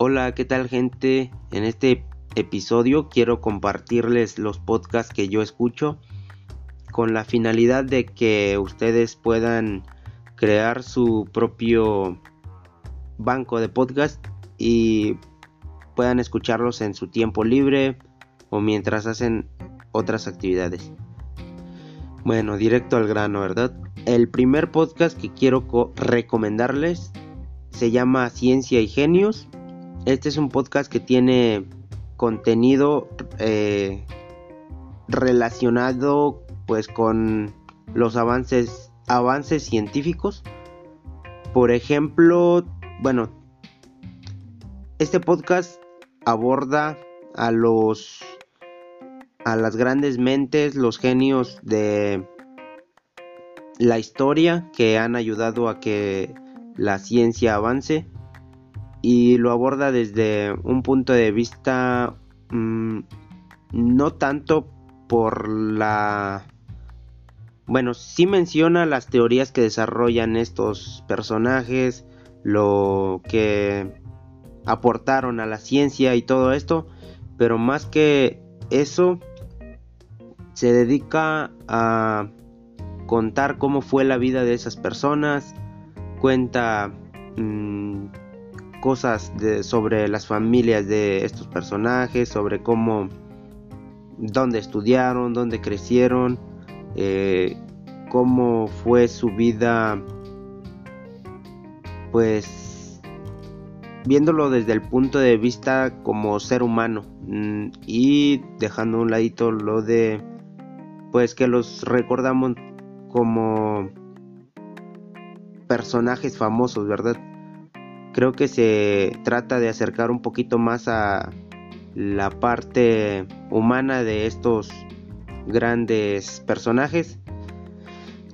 Hola, ¿qué tal gente? En este episodio quiero compartirles los podcasts que yo escucho con la finalidad de que ustedes puedan crear su propio banco de podcast y puedan escucharlos en su tiempo libre o mientras hacen otras actividades. Bueno, directo al grano, ¿verdad? El primer podcast que quiero recomendarles se llama Ciencia y Genios. Este es un podcast que tiene contenido eh, relacionado pues con los avances avances científicos. Por ejemplo, bueno, este podcast aborda a los a las grandes mentes, los genios de la historia que han ayudado a que la ciencia avance y lo aborda desde un punto de vista mm, no tanto por la bueno, sí menciona las teorías que desarrollan estos personajes, lo que aportaron a la ciencia y todo esto, pero más que eso, se dedica a contar cómo fue la vida de esas personas, cuenta mm, cosas sobre las familias de estos personajes, sobre cómo, dónde estudiaron, dónde crecieron, eh, cómo fue su vida, pues viéndolo desde el punto de vista como ser humano mm, y dejando a un ladito lo de pues que los recordamos como personajes famosos, ¿verdad? Creo que se trata de acercar un poquito más a la parte humana de estos grandes personajes.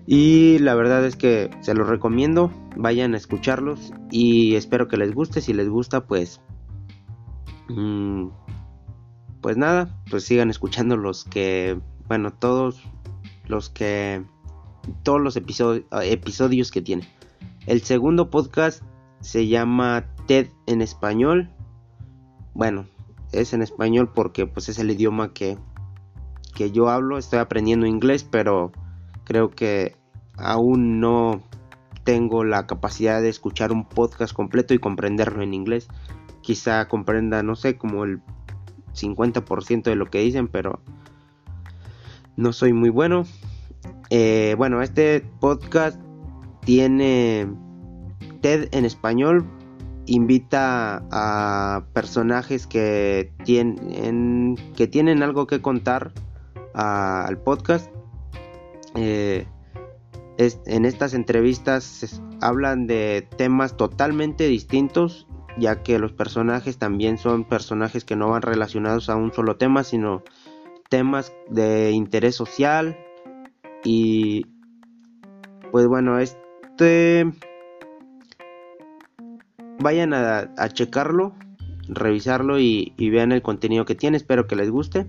Y la verdad es que se los recomiendo, vayan a escucharlos y espero que les guste. Si les gusta, pues... Mm, pues nada, pues sigan escuchando los que, bueno, todos los que, todos los episodios, episodios que tiene. El segundo podcast se llama TED en español. Bueno, es en español porque pues es el idioma que que yo hablo, estoy aprendiendo inglés, pero creo que aún no tengo la capacidad de escuchar un podcast completo y comprenderlo en inglés. Quizá comprenda, no sé, como el 50% de lo que dicen, pero no soy muy bueno. Eh, bueno, este podcast tiene TED en español. Invita a personajes que tienen, que tienen algo que contar al podcast. Eh, en estas entrevistas hablan de temas totalmente distintos, ya que los personajes también son personajes que no van relacionados a un solo tema, sino temas de interés social. Y pues bueno, este vayan a, checarlo, revisarlo y vean el contenido que tiene. Espero que les guste.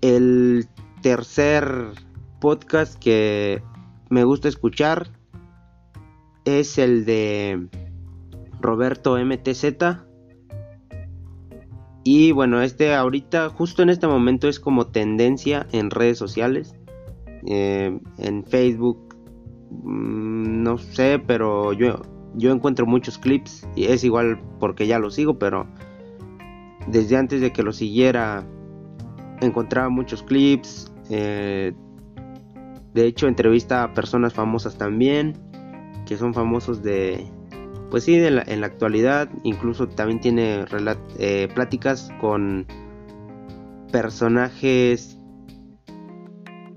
El tercer podcast que me gusta escuchar es el de Roberto MTZ. Y bueno, este ahorita, justo en este momento es como tendencia en redes sociales. Eh, en Facebook, mm, no sé, pero yo, yo encuentro muchos clips. Y es igual porque ya lo sigo, pero desde antes de que lo siguiera encontraba muchos clips. Eh, de hecho, entrevista a personas famosas también, que son famosos de, pues sí, en la actualidad. Incluso también tiene eh, pláticas con personajes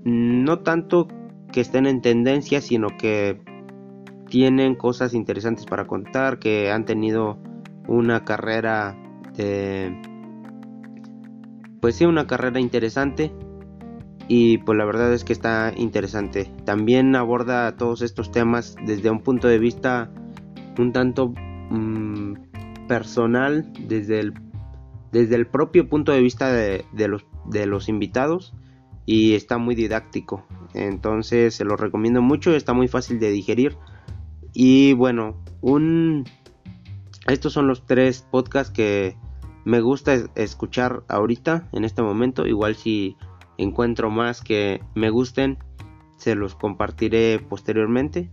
no tanto que estén en tendencia, sino que tienen cosas interesantes para contar, que han tenido una carrera de pues sí, una carrera interesante y pues la verdad es que está interesante. También aborda todos estos temas desde un punto de vista un tanto mm, personal, desde el, propio punto de vista de los invitados y está muy didáctico. Entonces se lo recomiendo mucho, está muy fácil de digerir. Y bueno, un estos son los tres podcasts que me gusta escuchar ahorita en este momento. Igual si encuentro más que me gusten se los compartiré posteriormente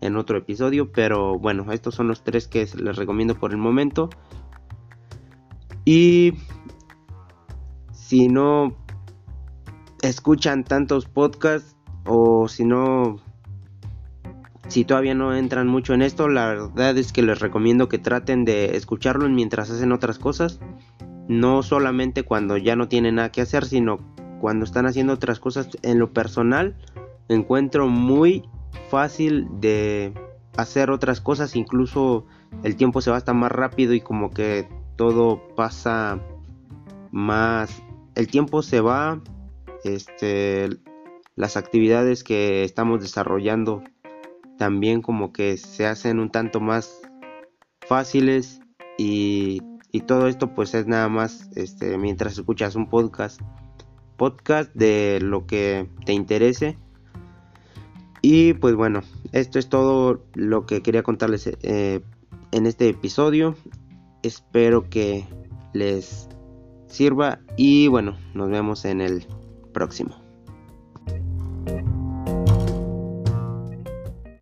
en otro episodio. Pero bueno estos son los tres que les recomiendo por el momento. Y si no escuchan tantos podcasts o si no si todavía no entran mucho en esto, la verdad es que les recomiendo que traten de escucharlo mientras hacen otras cosas. No solamente cuando ya no tienen nada que hacer, sino cuando están haciendo otras cosas. En lo personal, encuentro muy fácil de hacer otras cosas. Incluso el tiempo se va hasta más rápido y como que todo pasa más. El tiempo se va. Este. Las actividades que estamos desarrollando también como que se hacen un tanto más fáciles y, todo esto pues es nada más este mientras escuchas un podcast podcast de lo que te interese. Y pues bueno esto es todo lo que quería contarles eh, en este episodio. Espero que les sirva y bueno nos vemos en el próximo